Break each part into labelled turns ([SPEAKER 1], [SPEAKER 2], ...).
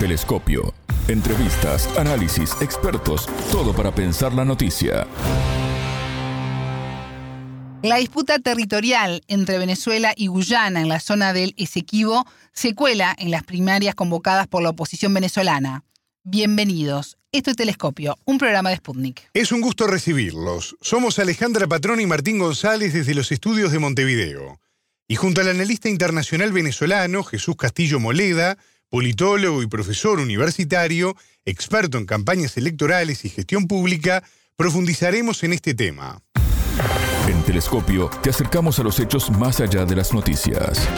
[SPEAKER 1] Telescopio. Entrevistas, análisis, expertos, todo para pensar la noticia.
[SPEAKER 2] La disputa territorial entre Venezuela y Guyana en la zona del Esequibo se cuela en las primarias convocadas por la oposición venezolana. Bienvenidos. Esto es Telescopio, un programa de Sputnik.
[SPEAKER 3] Es un gusto recibirlos. Somos Alejandra Patrón y Martín González desde los estudios de Montevideo. Y junto al analista internacional venezolano Jesús Castillo Moleda, politólogo y profesor universitario, experto en campañas electorales y gestión pública, profundizaremos en este tema.
[SPEAKER 1] En Telescopio te acercamos a los hechos más allá de las noticias.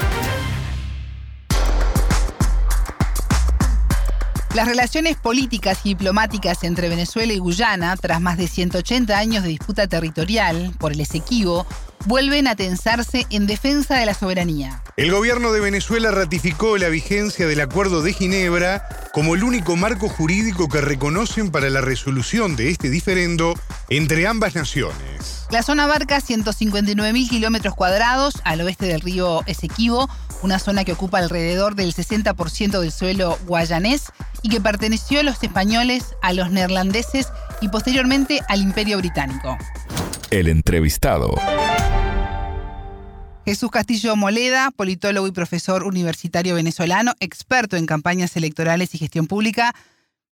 [SPEAKER 2] Las relaciones políticas y diplomáticas entre Venezuela y Guyana, tras más de 180 años de disputa territorial por el Esequibo, vuelven a tensarse en defensa de la soberanía.
[SPEAKER 3] El gobierno de Venezuela ratificó la vigencia del Acuerdo de Ginebra como el único marco jurídico que reconocen para la resolución de este diferendo entre ambas naciones.
[SPEAKER 2] La zona abarca 159.000 kilómetros cuadrados al oeste del río Esequibo, una zona que ocupa alrededor del 60% del suelo guayanés y que perteneció a los españoles, a los neerlandeses y posteriormente al Imperio Británico.
[SPEAKER 1] El entrevistado.
[SPEAKER 2] Jesús Castillo Moleda, politólogo y profesor universitario venezolano, experto en campañas electorales y gestión pública.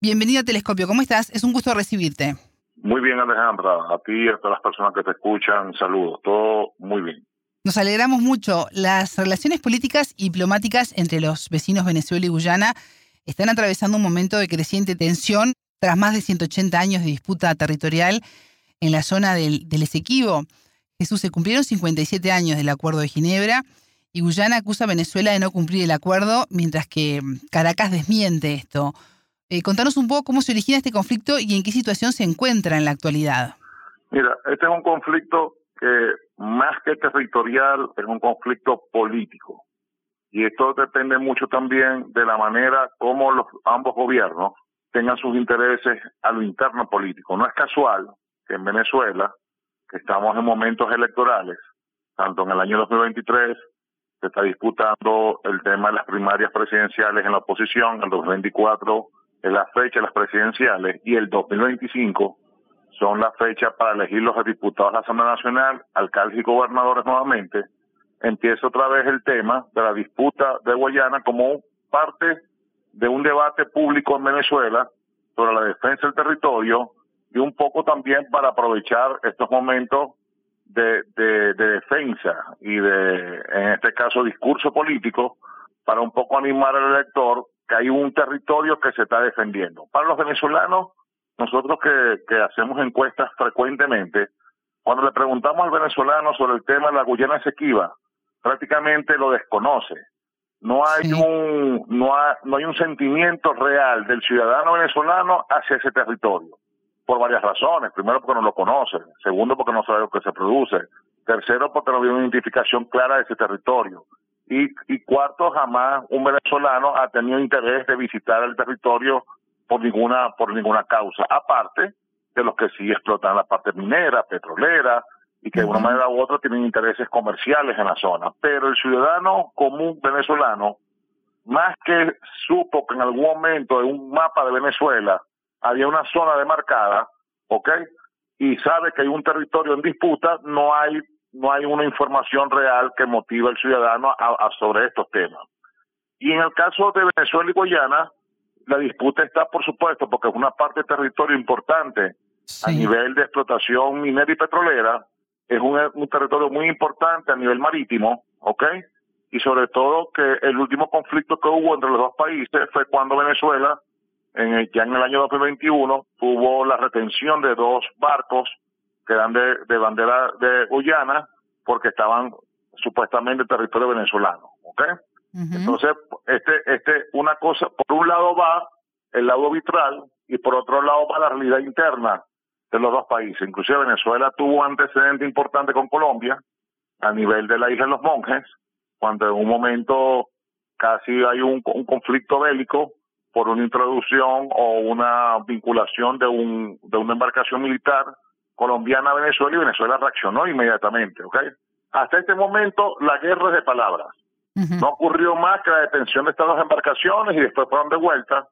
[SPEAKER 2] Bienvenido a Telescopio, ¿cómo estás? Es un gusto recibirte.
[SPEAKER 4] Muy bien, Alejandra. A ti y a todas las personas que te escuchan, saludos. Todo muy bien.
[SPEAKER 2] Nos alegramos mucho. Las relaciones políticas y diplomáticas entre los vecinos Venezuela y Guyana están atravesando un momento de creciente tensión tras más de 180 años de disputa territorial en la zona del, del Esequibo. Jesús, se cumplieron 57 años del Acuerdo de Ginebra y Guyana acusa a Venezuela de no cumplir el acuerdo, mientras que Caracas desmiente esto. Eh, contanos un poco cómo se origina este conflicto y en qué situación se encuentra en la actualidad.
[SPEAKER 4] Mira, este es un conflicto que más que territorial es un conflicto político. Y esto depende mucho también de la manera como los ambos gobiernos tengan sus intereses a lo interno político. No es casual que en Venezuela, que estamos en momentos electorales, tanto en el año 2023 se está disputando el tema de las primarias presidenciales en la oposición, el 2024 es la fecha de las presidenciales y el 2025 son las fechas para elegir los diputados de la Asamblea Nacional, alcaldes y gobernadores nuevamente, empieza otra vez el tema de la disputa de Guayana como parte de un debate público en Venezuela sobre la defensa del territorio y un poco también para aprovechar estos momentos de, de, de defensa y de, en este caso, discurso político para un poco animar al elector que hay un territorio que se está defendiendo. Para los venezolanos, nosotros que, que hacemos encuestas frecuentemente, cuando le preguntamos al venezolano sobre el tema de la Guyana Esequiba, prácticamente lo desconoce. No hay un no, no hay un sentimiento real del ciudadano venezolano hacia ese territorio por varias razones. Primero porque no lo conoce, segundo porque no sabe lo que se produce, tercero porque no hay una identificación clara de ese territorio. Y, y cuarto, jamás un venezolano ha tenido interés de visitar el territorio por ninguna, por ninguna causa, aparte de los que sí explotan la parte minera, petrolera, y que de una manera u otra tienen intereses comerciales en la zona. Pero el ciudadano común venezolano, más que supo que en algún momento en un mapa de Venezuela había una zona demarcada, ¿ok? Y sabe que hay un territorio en disputa, no hay no hay una información real que motive al ciudadano a, sobre estos temas. Y en el caso de Venezuela y Guayana, la disputa está, por supuesto, porque es una parte de territorio importante a nivel de explotación minera y petrolera, es un, un, territorio muy importante a nivel marítimo, ¿ok? Y sobre todo que el último conflicto que hubo entre los dos países fue cuando Venezuela, en el, ya en el año 2021, tuvo la retención de dos barcos que eran de, de bandera de Guyana porque estaban supuestamente en territorio venezolano, ¿ok? Entonces, este, este, una cosa, por un lado va el lado vitral y por otro lado va la realidad interna de los dos países. Inclusive Venezuela tuvo un antecedente importante con Colombia a nivel de la isla de los monjes, cuando en un momento casi hay un, un conflicto bélico por una introducción o una vinculación de un de una embarcación militar colombiana a Venezuela y Venezuela reaccionó inmediatamente, ¿ok? Hasta este momento la guerra es de palabras. No ocurrió más que la detención de estas dos embarcaciones y después fueron de vuelta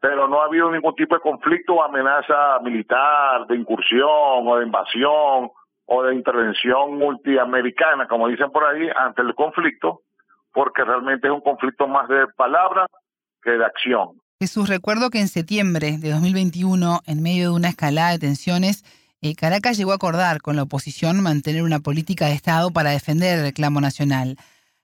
[SPEAKER 4] pero no ha habido ningún tipo de conflicto o amenaza militar, de incursión o de invasión o de intervención multiamericana, como dicen por ahí, ante el conflicto, porque realmente es un conflicto más de palabra que de acción.
[SPEAKER 2] Jesús, recuerdo que en septiembre de 2021, en medio de una escalada de tensiones, eh, Caracas llegó a acordar con la oposición mantener una política de Estado para defender el reclamo nacional.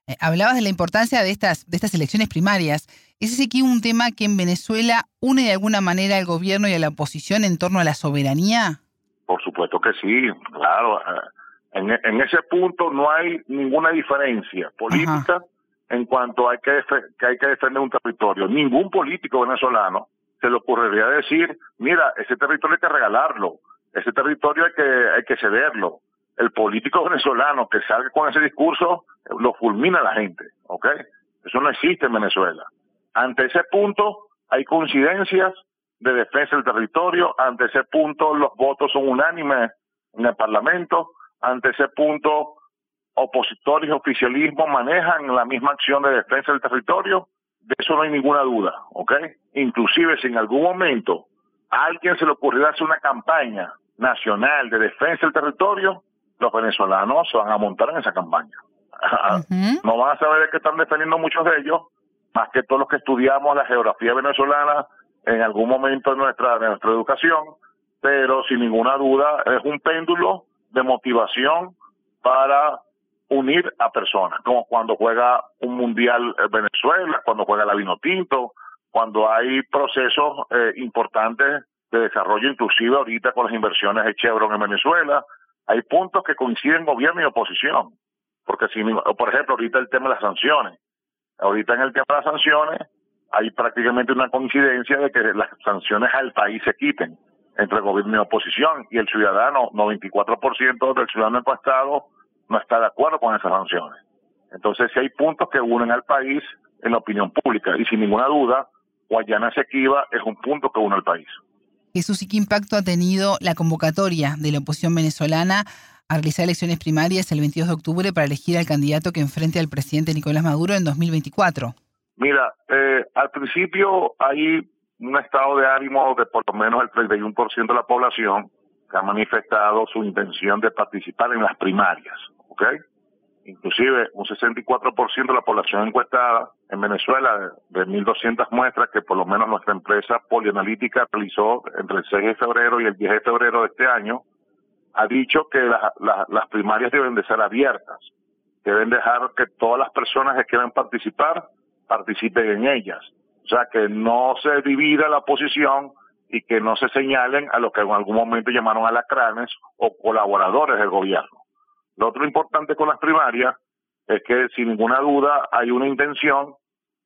[SPEAKER 2] Eh, hablabas de la importancia de estas, de estas elecciones primarias. ¿Es ese aquí un tema que en Venezuela une de alguna manera al gobierno y a la oposición en torno a la soberanía?
[SPEAKER 4] Por supuesto que sí, claro. Eh, en, ese punto no hay ninguna diferencia política en cuanto a que, que hay que defender un territorio. Ningún político venezolano se le ocurriría decir, mira, ese territorio hay que regalarlo, ese territorio hay que, hay que cederlo. El político venezolano que salga con ese discurso lo fulmina la gente, ¿ok? Eso no existe en Venezuela. Ante ese punto hay coincidencias de defensa del territorio, ante ese punto los votos son unánimes en el Parlamento, ante ese punto opositores y oficialismo manejan la misma acción de defensa del territorio, de eso no hay ninguna duda, ¿ok? Inclusive si en algún momento a alguien se le ocurriera hacer una campaña nacional de defensa del territorio, los venezolanos se van a montar en esa campaña. No van a saber que están defendiendo muchos de ellos, más que todos los que estudiamos la geografía venezolana en algún momento de nuestra, de nuestra educación, pero sin ninguna duda es un péndulo de motivación para unir a personas, como cuando juega un mundial Venezuela, cuando juega la vino tinto, cuando hay procesos eh, importantes de desarrollo, inclusive ahorita con las inversiones de Chevron en Venezuela, hay puntos que coinciden gobierno y oposición. Porque si, por ejemplo, ahorita el tema de las sanciones. Ahorita en el tema de las sanciones hay prácticamente una coincidencia de que las sanciones al país se quiten entre gobierno y oposición y el ciudadano, 94% del ciudadano encuestado no está de acuerdo con esas sanciones. Entonces, si hay puntos que unen al país en la opinión pública y sin ninguna duda, Guayana Esequiba es un punto que une al país.
[SPEAKER 2] Jesús, ¿y qué impacto ha tenido la convocatoria de la oposición venezolana a realizar elecciones primarias el 22 de octubre para elegir al candidato que enfrente al presidente Nicolás Maduro en 2024?
[SPEAKER 4] Mira, eh, al principio hay un estado de ánimo de por lo menos el 31% de la población que ha manifestado su intención de participar en las primarias, ¿ok? Inclusive un 64% de la población encuestada en Venezuela, de 1.200 muestras que por lo menos nuestra empresa polianalítica realizó entre el 6 de febrero y el 10 de febrero de este año, ha dicho que las primarias deben de ser abiertas, deben dejar que todas las personas que quieran participar participen en ellas. O sea, que no se divida la oposición y que no se señalen a los que en algún momento llamaron alacranes o colaboradores del gobierno. Lo otro importante con las primarias es que sin ninguna duda hay una intención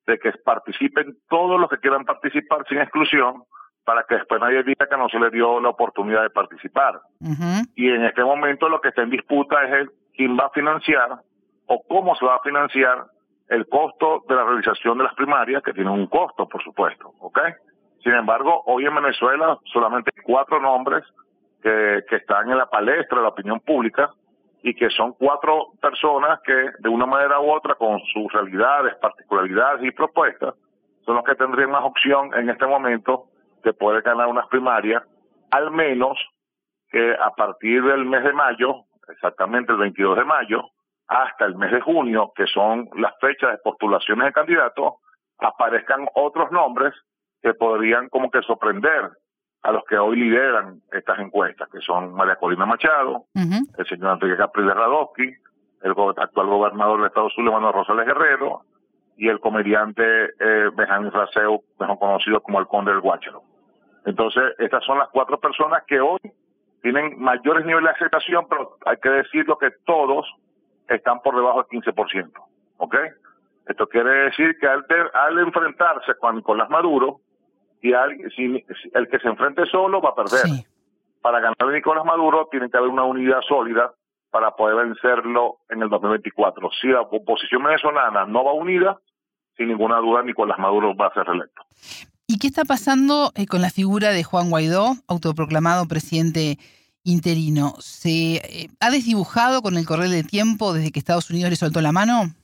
[SPEAKER 4] de que participen todos los que quieran participar sin exclusión para que después nadie diga que no se le dio la oportunidad de participar. Y en este momento lo que está en disputa es el quién va a financiar o cómo se va a financiar el costo de la realización de las primarias, que tiene un costo, por supuesto, ¿ok? Sin embargo, hoy en Venezuela solamente hay cuatro nombres que, que están en la palestra de la opinión pública y que son cuatro personas que de una manera u otra con sus realidades, particularidades y propuestas son los que tendrían más opción en este momento de poder ganar unas primarias, al menos que a partir del mes de mayo, exactamente el 22 de mayo, hasta el mes de junio, que son las fechas de postulaciones de candidatos, aparezcan otros nombres que podrían como que sorprender a los que hoy lideran estas encuestas, que son María Corina Machado, el señor Enrique Capriles Radowski, el actual gobernador del Estado Zulia, Manuel Rosales Guerrero, y el comediante eh, Benjamín Fraseo, mejor conocido como el Conde del Guácharo. Entonces, estas son las cuatro personas que hoy tienen mayores niveles de aceptación, pero hay que decirlo que todos están por debajo del 15%. ¿Ok? Esto quiere decir que al, al enfrentarse con Nicolás Maduro, y si, el que se enfrente solo va a perder. Para ganar a Nicolás Maduro tiene que haber una unidad sólida para poder vencerlo en el 2024. Si la oposición venezolana no va unida, sin ninguna duda Nicolás Maduro va a ser reelecto.
[SPEAKER 2] ¿Y qué está pasando eh, con la figura de Juan Guaidó, autoproclamado presidente interino? ¿Se eh, ha desdibujado con el correr del tiempo desde que Estados Unidos le soltó la mano?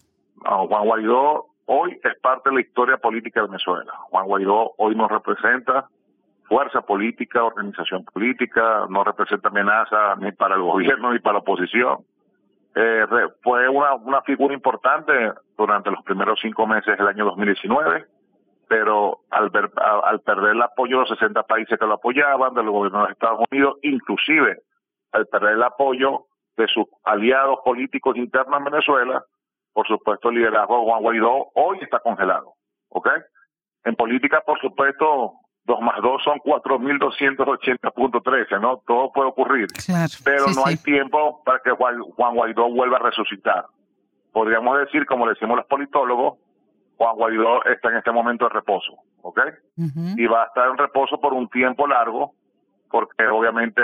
[SPEAKER 4] Juan Guaidó hoy es parte de la historia política de Venezuela. Juan Guaidó hoy nos representa fuerza política, organización política, no representa amenaza ni para el gobierno ni para la oposición. Eh, fue una, una figura importante durante los primeros cinco meses del año 2019, pero al, ver, al perder el apoyo de los 60 países que lo apoyaban, del gobierno de los Estados Unidos, inclusive al perder el apoyo de sus aliados políticos internos en Venezuela, por supuesto el liderazgo de Juan Guaidó hoy está congelado, ¿ok? En política, por supuesto, dos más dos son 4.280.13, ¿no? Todo puede ocurrir, pero no hay tiempo para que Juan Guaidó vuelva a resucitar. Podríamos decir, como decimos los politólogos, Juan Guaidó está en este momento de reposo, ¿ok? Y va a estar en reposo por un tiempo largo, porque obviamente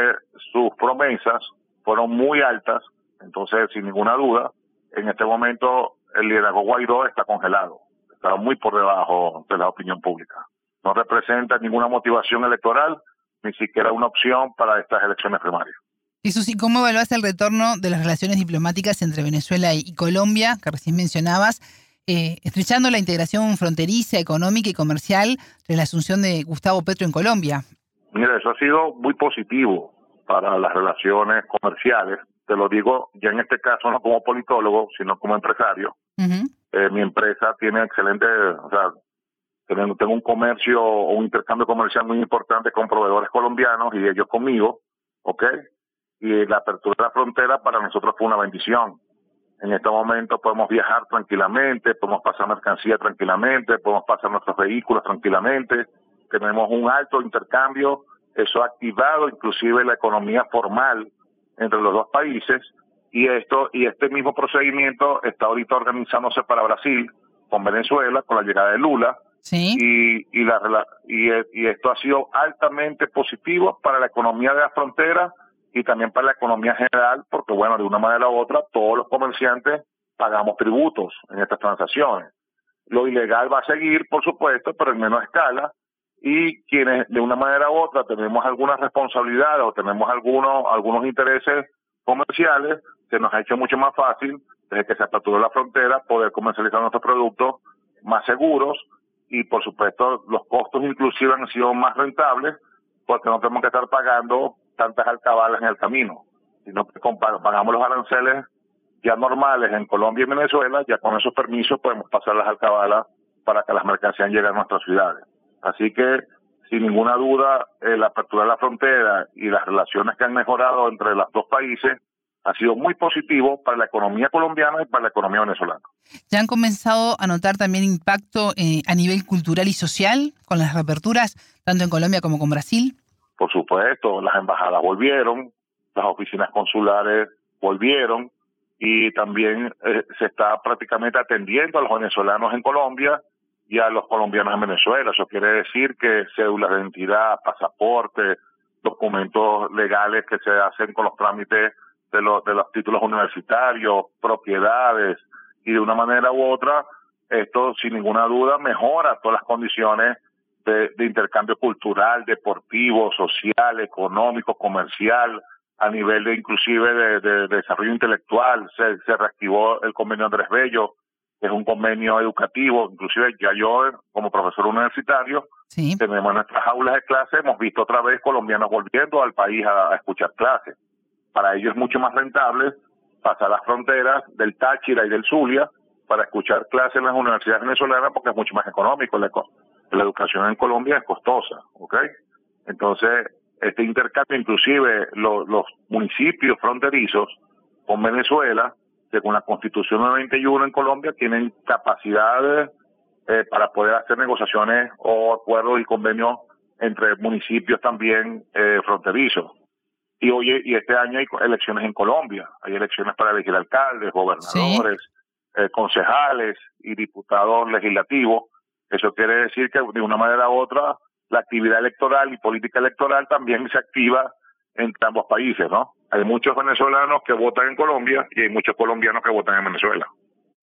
[SPEAKER 4] sus promesas fueron muy altas, entonces sin ninguna duda, en este momento el liderazgo Guaidó está congelado, está muy por debajo de la opinión pública no representa ninguna motivación electoral, ni siquiera una opción para estas elecciones primarias.
[SPEAKER 2] Jesús, ¿y cómo evaluás el retorno de las relaciones diplomáticas entre Venezuela y Colombia, que recién mencionabas, eh, estrechando la integración fronteriza, económica y comercial de la asunción de Gustavo Petro en Colombia?
[SPEAKER 4] Mira, eso ha sido muy positivo para las relaciones comerciales. Te lo digo ya en este caso no como politólogo, sino como empresario. Eh, mi empresa tiene excelente, o sea, tengo, un comercio o un intercambio comercial muy importante con proveedores colombianos y ellos conmigo, ¿ok? Y la apertura de la frontera para nosotros fue una bendición. En este momento podemos viajar tranquilamente, podemos pasar mercancía tranquilamente, podemos pasar nuestros vehículos tranquilamente, tenemos un alto intercambio, eso ha activado inclusive la economía formal entre los dos países y esto y este mismo procedimiento está ahorita organizándose para Brasil con Venezuela con la llegada de Lula y, y, la, y, y esto ha sido altamente positivo para la economía de la frontera y también para la economía general, porque bueno, de una manera u otra, todos los comerciantes pagamos tributos en estas transacciones. Lo ilegal va a seguir, por supuesto, pero en menor escala, y quienes de una manera u otra tenemos algunas responsabilidades o tenemos algunos, algunos intereses comerciales, se nos ha hecho mucho más fácil, desde que se aperturó la frontera, poder comercializar nuestros productos más seguros, y por supuesto los costos inclusive han sido más rentables porque no tenemos que estar pagando tantas alcabalas en el camino, sino que pagamos los aranceles ya normales en Colombia y Venezuela, ya con esos permisos podemos pasar las alcabalas para que las mercancías lleguen a nuestras ciudades. Así que, sin ninguna duda, eh, la apertura de la frontera y las relaciones que han mejorado entre los dos países ha sido muy positivo para la economía colombiana y para la economía venezolana.
[SPEAKER 2] ¿Ya han comenzado a notar también impacto eh, a nivel cultural y social con las reaperturas, tanto en Colombia como con Brasil?
[SPEAKER 4] Por supuesto, las embajadas volvieron, las oficinas consulares volvieron y también eh, se está prácticamente atendiendo a los venezolanos en Colombia y a los colombianos en Venezuela. Eso quiere decir que cédulas de identidad, pasaporte, documentos legales que se hacen con los trámites de los, de los títulos universitarios, propiedades, y de una manera u otra, esto sin ninguna duda mejora todas las condiciones de, intercambio cultural, deportivo, social, económico, comercial, a nivel de inclusive de, desarrollo intelectual. Se, se, reactivó el convenio Andrés Bello, que es un convenio educativo, inclusive ya yo como profesor universitario, tenemos en nuestras aulas de clase, hemos visto otra vez colombianos volviendo al país a escuchar clases para ellos es mucho más rentable pasar las fronteras del Táchira y del Zulia para escuchar clases en las universidades venezolanas porque es mucho más económico. La, la educación en Colombia es costosa, ¿ok? Entonces, este intercambio, inclusive los, los municipios fronterizos con Venezuela, según la Constitución 91 en Colombia, tienen capacidad eh, para poder hacer negociaciones o acuerdos y convenios entre municipios también eh, fronterizos. Y hoy y este año hay elecciones en Colombia, hay elecciones para elegir alcaldes, gobernadores, eh, concejales y diputados legislativos. Eso quiere decir que de una manera u otra la actividad electoral y política electoral también se activa en ambos países, ¿no? Hay muchos venezolanos que votan en Colombia y hay muchos colombianos que votan en Venezuela.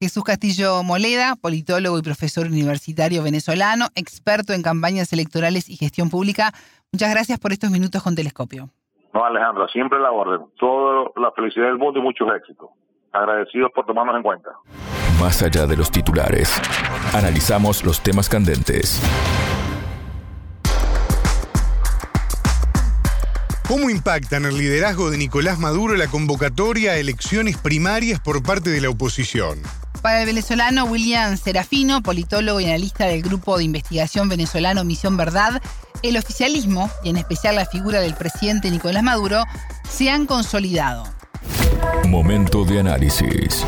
[SPEAKER 2] Jesús Castillo Moleda, politólogo y profesor universitario venezolano, experto en campañas electorales y gestión pública. Muchas gracias por estos minutos con Telescopio.
[SPEAKER 4] No, Alejandra, siempre la orden. Toda la felicidad del mundo y muchos éxitos. Agradecidos por tomarnos en cuenta.
[SPEAKER 1] más allá de los titulares. Analizamos los temas candentes.
[SPEAKER 3] ¿Cómo impacta en el liderazgo de Nicolás Maduro la convocatoria a elecciones primarias por parte de la oposición?
[SPEAKER 2] Para el venezolano William Serafino, politólogo y analista del grupo de investigación venezolano Misión Verdad, el oficialismo, y en especial la figura del presidente Nicolás Maduro, se han consolidado.
[SPEAKER 1] Momento de análisis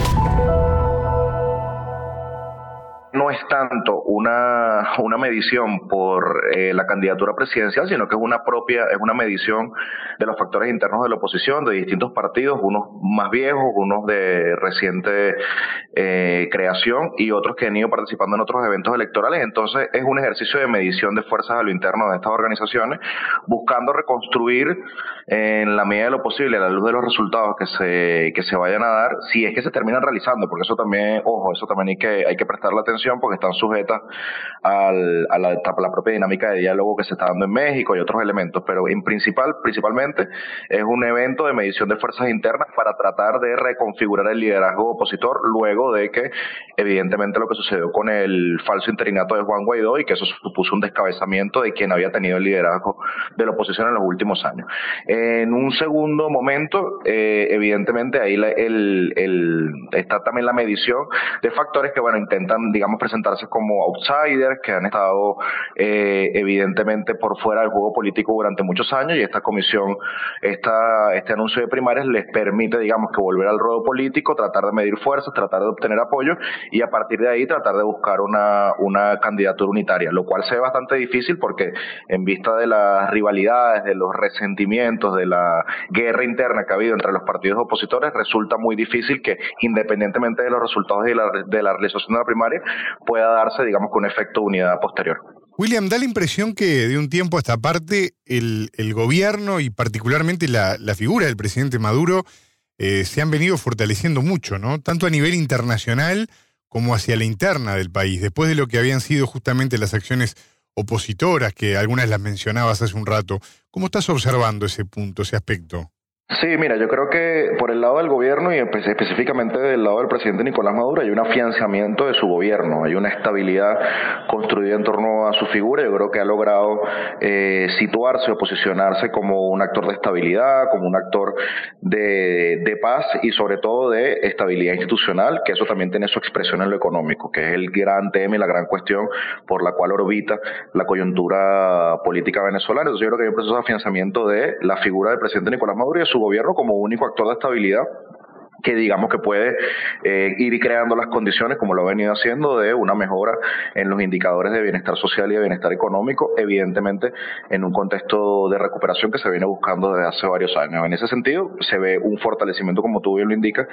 [SPEAKER 5] no es tanto una, una medición por eh, la candidatura presidencial, sino que es una propia, es una medición de los factores internos de la oposición, de distintos partidos, unos más viejos, unos de reciente eh, creación y otros que han ido participando en otros eventos electorales. Entonces es un ejercicio de medición de fuerzas a lo interno de estas organizaciones, buscando reconstruir en la medida de lo posible, a la luz de los resultados que se, que se vayan a dar, si es que se terminan realizando, porque eso también, ojo, eso también hay que, hay que prestarle atención porque están sujetas al, a, la, la, propia dinámica de diálogo que se está dando en México y otros elementos, pero en principal, principalmente es un evento de medición de fuerzas internas para tratar de reconfigurar el liderazgo opositor luego de que evidentemente lo que sucedió con el falso interinato de Juan Guaidó y que eso supuso un descabezamiento de quien había tenido el liderazgo de la oposición en los últimos años. En un segundo momento, eh, evidentemente ahí el, el, está también la medición de factores que bueno intentan digamos presentarse como outsiders que han estado eh, evidentemente por fuera del juego político durante muchos años y esta comisión, esta, este anuncio de primarias les permite, digamos, que volver al ruedo político, tratar de medir fuerzas, tratar de obtener apoyo y a partir de ahí tratar de buscar una, una candidatura unitaria, lo cual se ve bastante difícil porque en vista de las rivalidades, de los resentimientos, de la guerra interna que ha habido entre los partidos opositores, resulta muy difícil que independientemente de los resultados de la, de la realización de la primaria, pueda darse, digamos, con efecto de unidad posterior.
[SPEAKER 3] William, da la impresión que de un tiempo a esta parte el, gobierno y particularmente la, figura del presidente Maduro eh, se han venido fortaleciendo mucho, ¿no? Tanto a nivel internacional como hacia la interna del país, después de lo que habían sido justamente las acciones opositoras, que algunas las mencionabas hace un rato. ¿Cómo estás observando ese punto, ese aspecto?
[SPEAKER 5] Sí, mira, yo creo que por el lado del gobierno y específicamente del lado del presidente Nicolás Maduro hay un afianzamiento de su gobierno, hay una estabilidad construida en torno a su figura. Yo creo que ha logrado eh, situarse o posicionarse como un actor de estabilidad, como un actor de, de paz y sobre todo de estabilidad institucional, que eso también tiene su expresión en lo económico, que es el gran tema y la gran cuestión por la cual orbita la coyuntura política venezolana. Entonces yo creo que hay un proceso de afianzamiento de la figura del presidente Nicolás Maduro y de su gobierno como único actor de estabilidad que digamos que puede eh, ir creando las condiciones, como lo ha venido haciendo, de una mejora en los indicadores de bienestar social y de bienestar económico, evidentemente en un contexto de recuperación que se viene buscando desde hace varios años. En ese sentido, se ve un fortalecimiento, como tú bien lo indicas,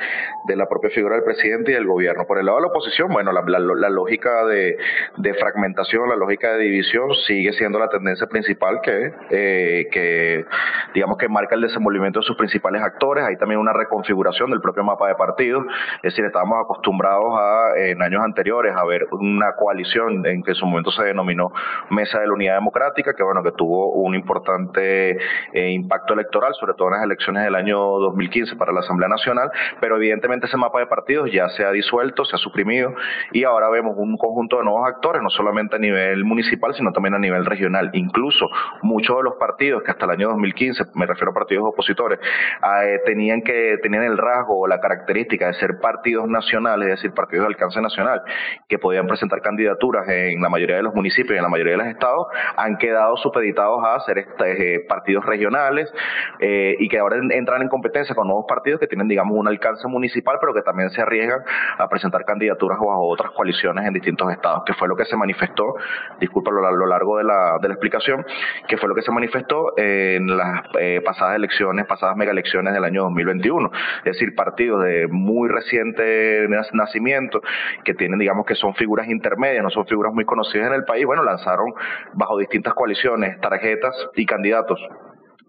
[SPEAKER 5] de la propia figura del presidente y del gobierno. Por el lado de la oposición, bueno, la, lógica de, de, fragmentación, la lógica de división sigue siendo la tendencia principal que, eh, que, digamos, que marca el desenvolvimiento de sus principales actores. Hay también una reconfiguración del propio mapa de partidos. Es decir, estábamos acostumbrados a, en años anteriores a ver una coalición en que en su momento se denominó Mesa de la Unidad Democrática, que bueno, que tuvo un importante eh, impacto electoral, sobre todo en las elecciones del año 2015 para la Asamblea Nacional, pero evidentemente ese mapa de partidos ya se ha disuelto, se ha suprimido y ahora vemos un conjunto de nuevos actores, no solamente a nivel municipal, sino también a nivel regional. Incluso muchos de los partidos que hasta el año 2015, me refiero a partidos opositores, eh, tenían que tenían el rasgo la característica de ser partidos nacionales, es decir, partidos de alcance nacional, que podían presentar candidaturas en la mayoría de los municipios y en la mayoría de los estados, han quedado supeditados a ser eh, partidos regionales eh, y que ahora entran en competencia con nuevos partidos que tienen, digamos, un alcance municipal, pero que también se arriesgan a presentar candidaturas bajo otras coaliciones en distintos estados, que fue lo que se manifestó, disculpa a lo largo de la, de la explicación, que fue lo que se manifestó en las eh, pasadas elecciones, pasadas mega elecciones del año 2021, es decir, partidos de muy reciente nacimiento, que tienen, digamos, que son figuras intermedias, no son figuras muy conocidas en el país, bueno, lanzaron bajo distintas coaliciones tarjetas y candidatos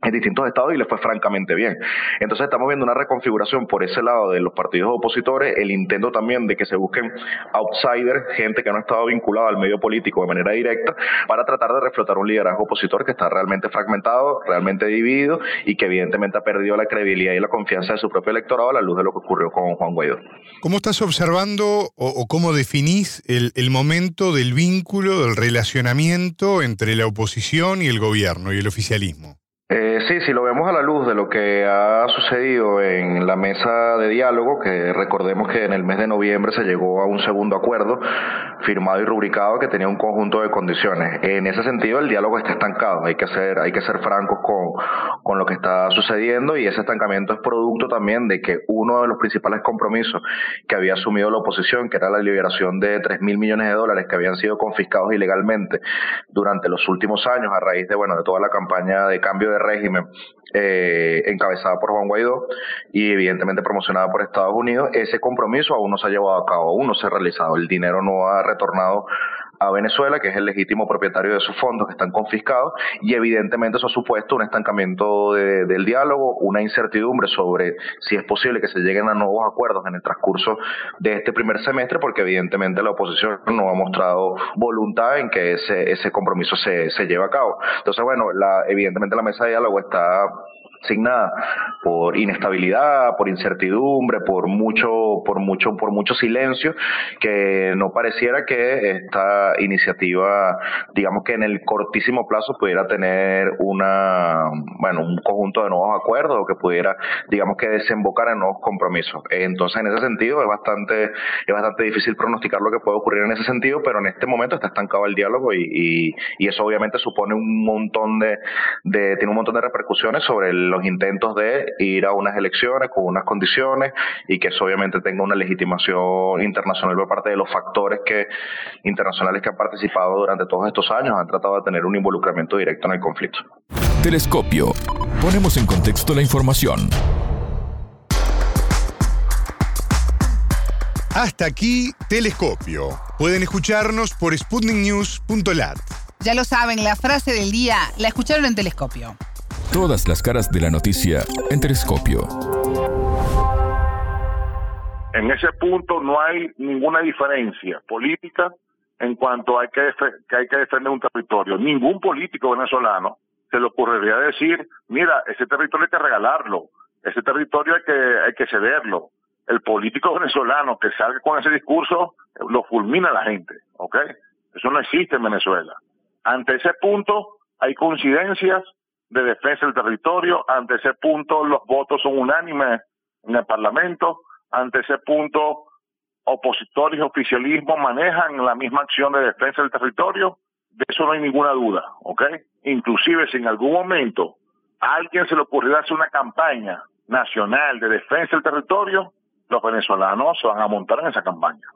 [SPEAKER 5] en distintos estados y le fue francamente bien. Entonces estamos viendo una reconfiguración por ese lado de los partidos opositores, el intento también de que se busquen outsiders, gente que no ha estado vinculada al medio político de manera directa, para tratar de reflotar un liderazgo opositor que está realmente fragmentado, realmente dividido y que evidentemente ha perdido la credibilidad y la confianza de su propio electorado a la luz de lo que ocurrió con Juan Guaidó.
[SPEAKER 3] ¿Cómo estás observando o, cómo definís el momento del vínculo, del relacionamiento entre la oposición y el gobierno y el oficialismo?
[SPEAKER 5] Eh, sí, si lo vemos a la luz de lo que ha sucedido en la mesa de diálogo, que recordemos que en el mes de noviembre se llegó a un segundo acuerdo firmado y rubricado que tenía un conjunto de condiciones. En ese sentido, el diálogo está estancado. Hay que ser, hay que ser francos con, con lo que está sucediendo y ese estancamiento es producto también de que uno de los principales compromisos que había asumido la oposición, que era la liberación de 3 mil millones de dólares que habían sido confiscados ilegalmente durante los últimos años a raíz de, bueno, de toda la campaña de cambio de régimen eh, encabezada por Juan Guaidó y evidentemente promocionada por Estados Unidos, ese compromiso aún no se ha llevado a cabo, aún no se ha realizado, el dinero no ha retornado a Venezuela, que es el legítimo propietario de sus fondos que están confiscados, y evidentemente eso ha supuesto un estancamiento del diálogo, una incertidumbre sobre si es posible que se lleguen a nuevos acuerdos en el transcurso de este primer semestre, porque evidentemente la oposición no ha mostrado voluntad en que ese, ese compromiso se, se lleve a cabo. Entonces, bueno, la, evidentemente la mesa de diálogo está asignada por inestabilidad, por incertidumbre, por mucho, por mucho, por mucho silencio, que no pareciera que esta iniciativa, digamos que en el cortísimo plazo pudiera tener una, bueno, un conjunto de nuevos acuerdos o que pudiera, digamos que desembocar en nuevos compromisos. Entonces, en ese sentido, es bastante, es bastante difícil pronosticar lo que puede ocurrir en ese sentido, pero en este momento está estancado el diálogo y, y, eso obviamente supone un montón de, de, tiene un montón de repercusiones sobre el los intentos de ir a unas elecciones con unas condiciones y que eso obviamente tenga una legitimación internacional por parte de los factores que internacionales que han participado durante todos estos años han tratado de tener un involucramiento directo en el conflicto.
[SPEAKER 1] Telescopio. Ponemos en contexto la información.
[SPEAKER 3] Hasta aquí, Telescopio. Pueden escucharnos por sputniknews.lat.
[SPEAKER 2] Ya lo saben, la frase del día la escucharon en Telescopio.
[SPEAKER 1] Todas las caras de la noticia en Telescopio.
[SPEAKER 4] En ese punto no hay ninguna diferencia política en cuanto hay que, que hay que defender un territorio. Ningún político venezolano se le ocurriría decir, mira, ese territorio hay que regalarlo, ese territorio hay que, hay que cederlo. El político venezolano que salga con ese discurso lo fulmina la gente, ¿ok? Eso no existe en Venezuela. Ante ese punto hay coincidencias de defensa del territorio. Ante ese punto los votos son unánimes en el Parlamento. Ante ese punto opositores y oficialismo manejan la misma acción de defensa del territorio. De eso no hay ninguna duda, ¿ok? Inclusive si en algún momento a alguien se le ocurriera hacer una campaña nacional de defensa del territorio, los venezolanos se van a montar en esa campaña.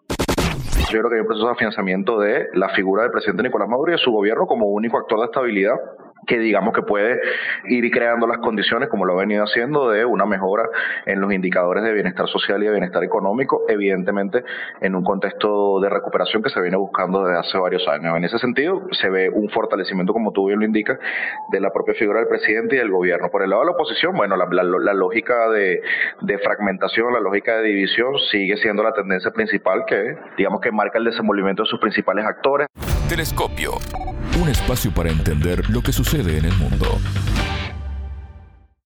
[SPEAKER 5] Yo creo que hay un proceso de afianzamiento de la figura del presidente Nicolás Maduro y de su gobierno como único actor de estabilidad que digamos que puede ir creando las condiciones, como lo ha venido haciendo, de una mejora en los indicadores de bienestar social y de bienestar económico, evidentemente en un contexto de recuperación que se viene buscando desde hace varios años. En ese sentido, se ve un fortalecimiento, como tú bien lo indicas, de la propia figura del presidente y del gobierno. Por el lado de la oposición, bueno, la, lógica de, de, fragmentación, la lógica de división sigue siendo la tendencia principal que, digamos, que marca el desenvolvimiento de sus principales actores.
[SPEAKER 1] Telescopio, un espacio para entender lo que sucede en el mundo.